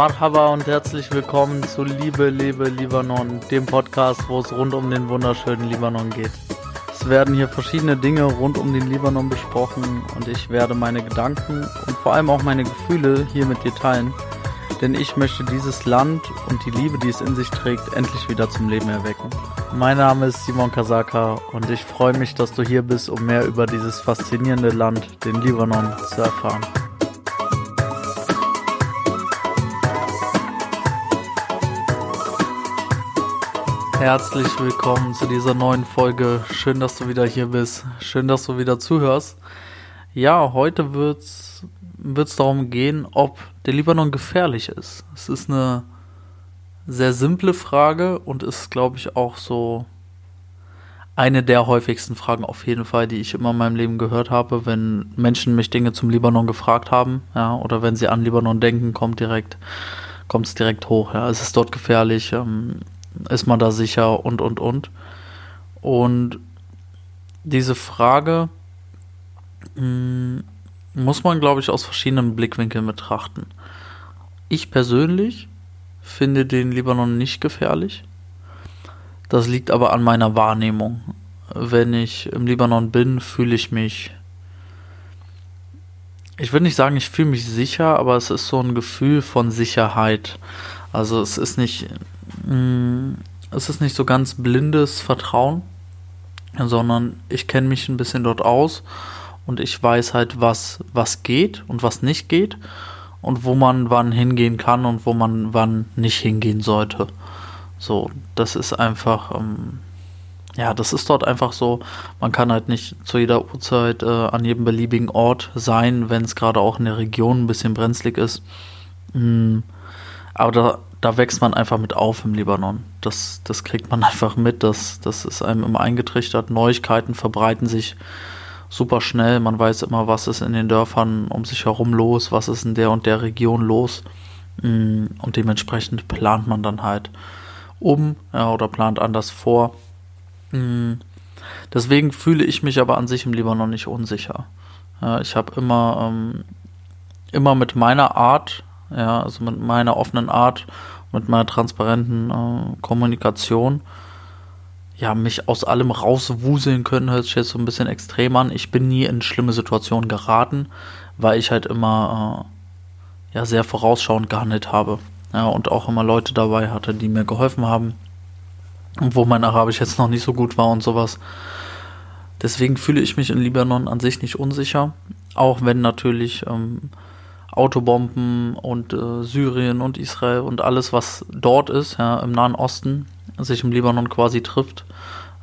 Marhaba und herzlich willkommen zu Liebe, Liebe, Libanon, dem Podcast, wo es rund um den wunderschönen Libanon geht. Es werden hier verschiedene Dinge rund um den Libanon besprochen und ich werde meine Gedanken und vor allem auch meine Gefühle hier mit dir teilen, denn ich möchte dieses Land und die Liebe, die es in sich trägt, endlich wieder zum Leben erwecken. Mein Name ist Simon Kasaka und ich freue mich, dass du hier bist, um mehr über dieses faszinierende Land, den Libanon, zu erfahren. Herzlich willkommen zu dieser neuen Folge. Schön, dass du wieder hier bist. Schön, dass du wieder zuhörst. Ja, heute wird es darum gehen, ob der Libanon gefährlich ist. Es ist eine sehr simple Frage und ist, glaube ich, auch so eine der häufigsten Fragen auf jeden Fall, die ich immer in meinem Leben gehört habe, wenn Menschen mich Dinge zum Libanon gefragt haben, ja, oder wenn sie an Libanon denken, kommt direkt, kommt es direkt hoch, ja, es ist dort gefährlich, ähm, ist man da sicher und, und, und. Und diese Frage mh, mm, muss man, glaube ich, aus verschiedenen Blickwinkeln betrachten. Ich persönlich finde den Libanon nicht gefährlich. Das liegt aber an meiner Wahrnehmung. Wenn ich im Libanon bin, fühle ich mich. Ich würde nicht sagen, ich fühle mich sicher, aber es ist so ein Gefühl von Sicherheit. Also es ist nicht mh, mm, es ist nicht so ganz blindes Vertrauen, sondern ich kenne mich ein bisschen dort aus und ich weiß halt, was, was geht und was nicht geht und wo man wann hingehen kann und wo man wann nicht hingehen sollte. So, das ist einfach, ähm, ja, das ist dort einfach so. Man kann halt nicht zu jeder Uhrzeit äh, an jedem beliebigen Ort sein, wenn es gerade auch in der Region ein bisschen brenzlig ist. Mm, aber da da wächst man einfach mit auf im Libanon. Das, das kriegt man einfach mit, das, das ist einem immer eingetrichtert. Neuigkeiten verbreiten sich super schnell. Man weiß immer, was ist in den Dörfern um sich herum los, was ist in der und der Region los. Mm, und dementsprechend plant man dann halt um ja, oder plant anders vor. Mm. Deswegen fühle ich mich aber an sich im Libanon nicht unsicher. Ich habe immer, ähm, immer mit meiner Art ja, also mit meiner offenen Art, mit meiner transparenten äh, Kommunikation, ja, mich aus allem rauswuseln können, hört sich jetzt so ein bisschen extrem an. Ich bin nie in schlimme Situationen geraten, weil ich halt immer äh, ja sehr vorausschauend gehandelt habe. Ja, und auch immer Leute dabei hatte, die mir geholfen haben. Und wo mein Arabisch jetzt noch nicht so gut war und sowas. Deswegen fühle ich mich in Libanon an sich nicht unsicher. Auch wenn natürlich ähm, Autobomben und äh, Syrien und Israel und alles, was dort ist, ja, im Nahen Osten, sich im Libanon quasi trifft,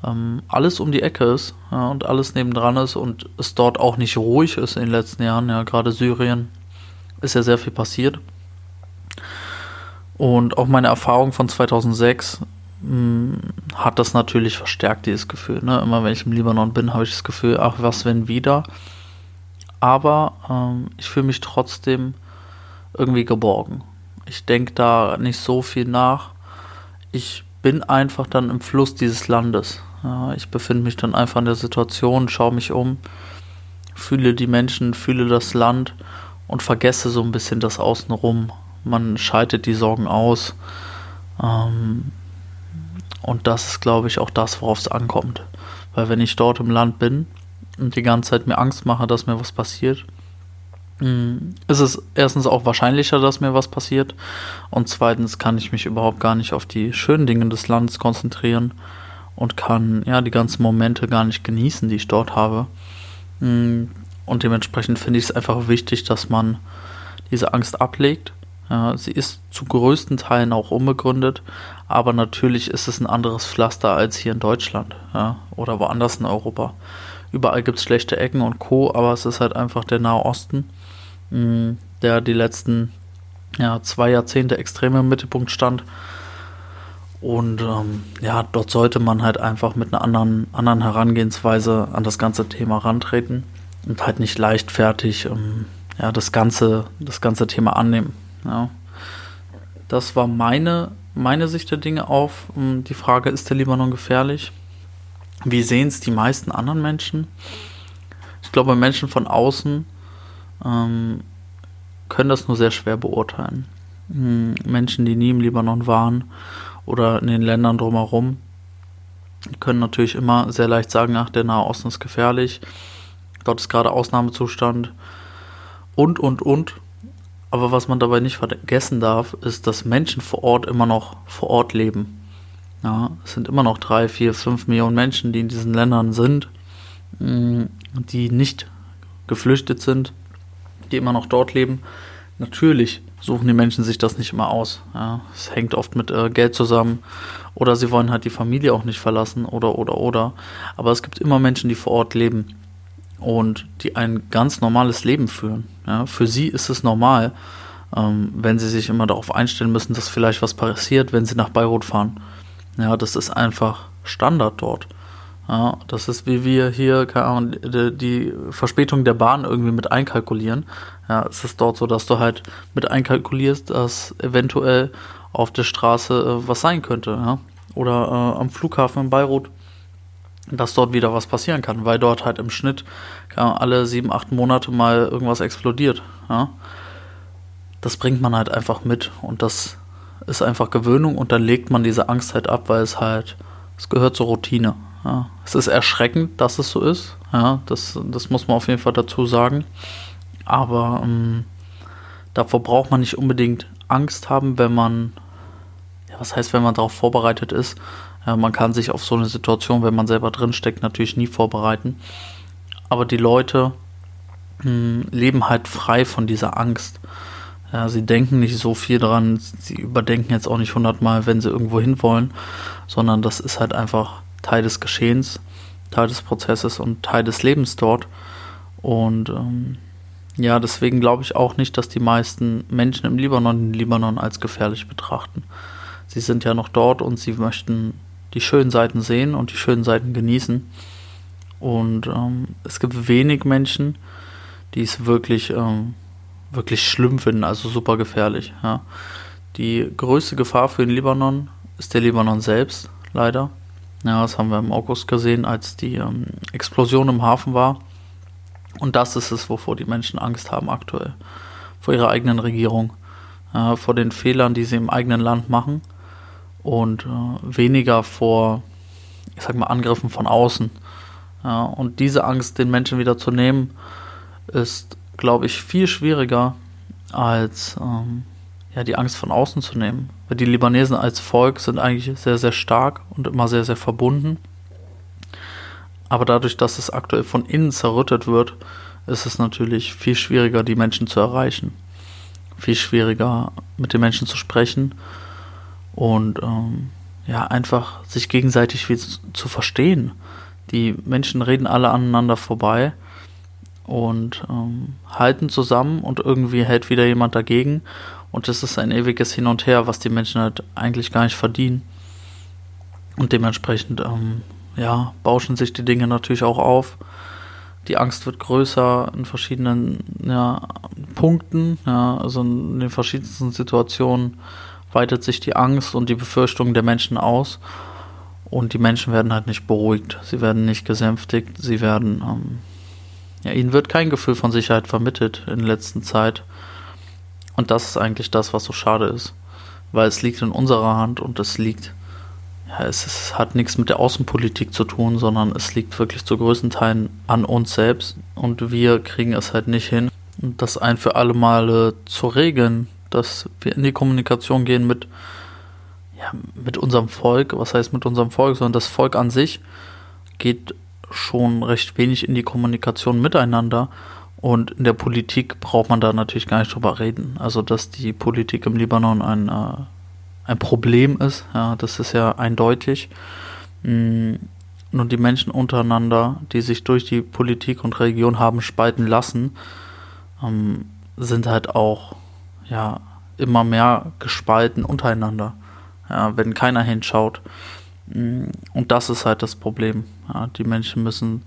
ähm, alles um die Ecke ist ja, und alles nebendran ist und es dort auch nicht ruhig ist in den letzten Jahren, ja, gerade Syrien ist ja sehr viel passiert. Und auch meine Erfahrung von 2006 mh, hm, hat das natürlich verstärkt, dieses Gefühl. Ne? Immer wenn ich im Libanon bin, habe ich das Gefühl, ach, was wenn wieder? Aber ähm, ich fühle mich trotzdem irgendwie geborgen. Ich denke da nicht so viel nach. Ich bin einfach dann im Fluss dieses Landes. Ja, ich befinde mich dann einfach in der Situation, schaue mich um, fühle die Menschen, fühle das Land und vergesse so ein bisschen das Außenrum. Man schaltet die Sorgen aus. Ähm, und das ist, glaube ich, auch das, worauf es ankommt. Weil wenn ich dort im Land bin, und die ganze Zeit mir Angst mache, dass mir was passiert, mm, ist es erstens auch wahrscheinlicher, dass mir was passiert und zweitens kann ich mich überhaupt gar nicht auf die schönen Dinge des Landes konzentrieren und kann ja die ganzen Momente gar nicht genießen, die ich dort habe. Mm, und dementsprechend finde ich es einfach wichtig, dass man diese Angst ablegt. Ja, sie ist zu größten Teilen auch unbegründet, aber natürlich ist es ein anderes Pflaster als hier in Deutschland ja, oder woanders in Europa. Überall gibt es schlechte Ecken und Co., aber es ist halt einfach der Nahe Osten, mm, der die letzten ja, zwei Jahrzehnte extrem im Mittelpunkt stand. Und ähm, ja, dort sollte man halt einfach mit einer anderen, anderen Herangehensweise an das ganze Thema rantreten und halt nicht leichtfertig ähm, ja, das, ganze, das ganze Thema annehmen. Ja. Das war meine, meine Sicht der Dinge auf. Ähm, die Frage, ist der Libanon gefährlich? Wie sehen es die meisten anderen Menschen? Ich glaube, Menschen von außen ähm, können das nur sehr schwer beurteilen. Hm, Menschen, die nie im Libanon waren oder in den Ländern drumherum, können natürlich immer sehr leicht sagen, ach, der Nahe Osten ist gefährlich, dort ist gerade Ausnahmezustand und, und, und. Aber was man dabei nicht vergessen darf, ist, dass Menschen vor Ort immer noch vor Ort leben. Ja, es sind immer noch drei, vier, fünf Millionen Menschen, die in diesen Ländern sind, mm, die nicht geflüchtet sind, die immer noch dort leben. Natürlich suchen die Menschen sich das nicht immer aus. Ja, es hängt oft mit äh, Geld zusammen oder sie wollen halt die Familie auch nicht verlassen oder oder oder. Aber es gibt immer Menschen, die vor Ort leben und die ein ganz normales Leben führen. Ja, für sie ist es normal, ähm, wenn sie sich immer darauf einstellen müssen, dass vielleicht was passiert, wenn sie nach Beirut fahren. Ja, das ist einfach Standard dort. Ja, das ist wie wir hier, keine Ahnung, die, Verspätung der Bahn irgendwie mit einkalkulieren. Ja, es ist dort so, dass du halt mit einkalkulierst, dass eventuell auf der Straße äh, was sein könnte, ja. Oder äh, am Flughafen in Beirut, dass dort wieder was passieren kann, weil dort halt im Schnitt Ahnung, alle sieben, acht Monate mal irgendwas explodiert, ja. Das bringt man halt einfach mit und das ist einfach Gewöhnung und dann legt man diese Angst halt ab, weil es halt, es gehört zur Routine. Ja. Es ist erschreckend, dass es so ist. Ja, das, das muss man auf jeden Fall dazu sagen. Aber ähm, davor braucht man nicht unbedingt Angst haben, wenn man, ja, was heißt, wenn man darauf vorbereitet ist. Ja, man kann sich auf so eine Situation, wenn man selber drinsteckt, natürlich nie vorbereiten. Aber die Leute mh, hm, leben halt frei von dieser Angst. Ja, sie denken nicht so viel dran, sie überdenken jetzt auch nicht hundertmal, wenn sie irgendwo hinwollen, sondern das ist halt einfach Teil des Geschehens, Teil des Prozesses und Teil des Lebens dort. Und ähm, ja, deswegen glaube ich auch nicht, dass die meisten Menschen im Libanon den Libanon als gefährlich betrachten. Sie sind ja noch dort und sie möchten die schönen Seiten sehen und die schönen Seiten genießen. Und ähm, es gibt wenig Menschen, die es wirklich ähm, wirklich schlimm finden, also super gefährlich. Ja. Die größte Gefahr für den Libanon ist der Libanon selbst, leider. Ja, das haben wir im August gesehen, als die ähm, Explosion im Hafen war. Und das ist es, wovor die Menschen Angst haben aktuell. Vor ihrer eigenen Regierung, äh, vor den Fehlern, die sie im eigenen Land machen und äh, weniger vor, ich sag mal, Angriffen von außen. Ja, und diese Angst den Menschen wieder zu nehmen, ist glaube ich, viel schwieriger als ähm, ja, die Angst von außen zu nehmen. Weil die Libanesen als Volk sind eigentlich sehr, sehr stark und immer sehr, sehr verbunden. Aber dadurch, dass es aktuell von innen zerrüttet wird, ist es natürlich viel schwieriger, die Menschen zu erreichen. Viel schwieriger, mit den Menschen zu sprechen und ähm, ja, einfach sich gegenseitig zu verstehen. Die Menschen reden alle aneinander vorbei und ähm, halten zusammen und irgendwie hält wieder jemand dagegen. Und das ist ein ewiges Hin und Her, was die Menschen halt eigentlich gar nicht verdienen. Und dementsprechend, ähm, ja, bauschen sich die Dinge natürlich auch auf. Die Angst wird größer in verschiedenen ja, Punkten, ja, also in den verschiedensten Situationen weitet sich die Angst und die Befürchtung der Menschen aus. Und die Menschen werden halt nicht beruhigt, sie werden nicht gesänftigt, sie werden ähm, ja, ihnen wird kein Gefühl von Sicherheit vermittelt in der letzten Zeit. Und das ist eigentlich das, was so schade ist. Weil es liegt in unserer Hand und es liegt, ja, es, es hat nichts mit der Außenpolitik zu tun, sondern es liegt wirklich zu größten Teilen an uns selbst. Und wir kriegen es halt nicht hin, das ein für alle Male zu regeln, dass wir in die Kommunikation gehen mit, ja, mit unserem Volk. Was heißt mit unserem Volk? Sondern das Volk an sich geht schon recht wenig in die Kommunikation miteinander. Und in der Politik braucht man da natürlich gar nicht drüber reden. Also, dass die Politik im Libanon ein, äh, ein Problem ist, ja, das ist ja eindeutig. Mm, und die Menschen untereinander, die sich durch die Politik und Religion haben spalten lassen, ähm, sind halt auch ja immer mehr gespalten untereinander. Ja, wenn keiner hinschaut. Und das ist halt das Problem. Ja, die Menschen müssen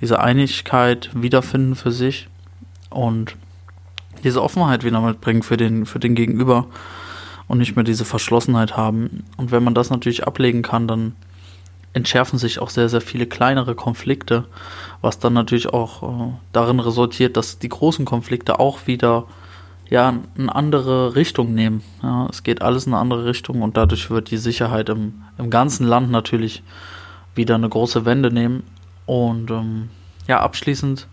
diese Einigkeit wiederfinden für sich und diese Offenheit wieder mitbringen für den, für den Gegenüber. und nicht mehr diese Verschlossenheit haben. Und wenn man das natürlich ablegen kann, dann entschärfen sich auch sehr, sehr viele kleinere Konflikte, was dann natürlich auch äh, darin resultiert, dass die großen Konflikte auch wieder ja eine andere Richtung nehmen. Ja, es geht alles in eine andere Richtung und dadurch wird die Sicherheit im, im ganzen Land natürlich wieder eine große Wende nehmen. Und ähm, ja, abschließend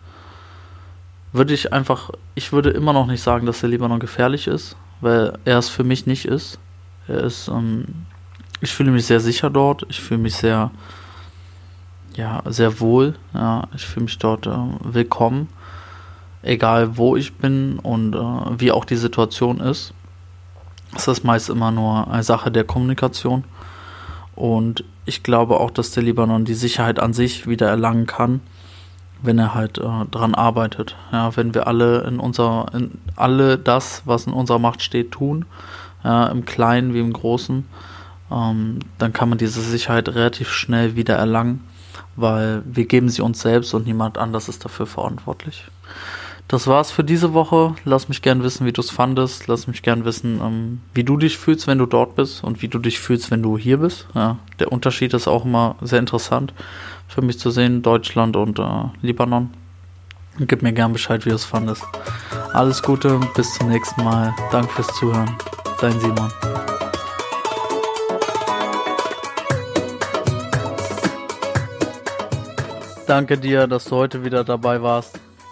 würde ich einfach, ich würde immer noch nicht sagen, dass der Libanon gefährlich ist, weil er es für mich nicht ist. Er ist, ähm, ich fühle mich sehr sicher dort, ich fühle mich sehr, ja, sehr wohl, ja, ich fühle mich dort äh, willkommen, egal wo ich bin und äh, wie auch die Situation ist. Ist meist immer nur eine Sache der Kommunikation. Und ich glaube auch, dass der Libanon die Sicherheit an sich wieder erlangen kann wenn er halt äh, dran arbeitet. Ja, wenn wir alle in unser, in alle das, was in unserer Macht steht, tun, ja, im Kleinen wie im Großen, ähm, dann kann man diese Sicherheit relativ schnell wieder erlangen, weil wir geben sie uns selbst und niemand anders ist dafür verantwortlich. Das war's für diese Woche. Lass mich gern wissen, wie du es fandest. Lass mich gern wissen, ähm, wie du dich fühlst, wenn du dort bist und wie du dich fühlst, wenn du hier bist. Ja, der Unterschied ist auch immer sehr interessant für mich zu sehen, Deutschland und äh, Libanon. Gib mir gern Bescheid, wie du es fandest. Alles Gute, bis zum nächsten Mal. Danke fürs Zuhören. Dein Simon. Danke dir, dass du heute wieder dabei warst.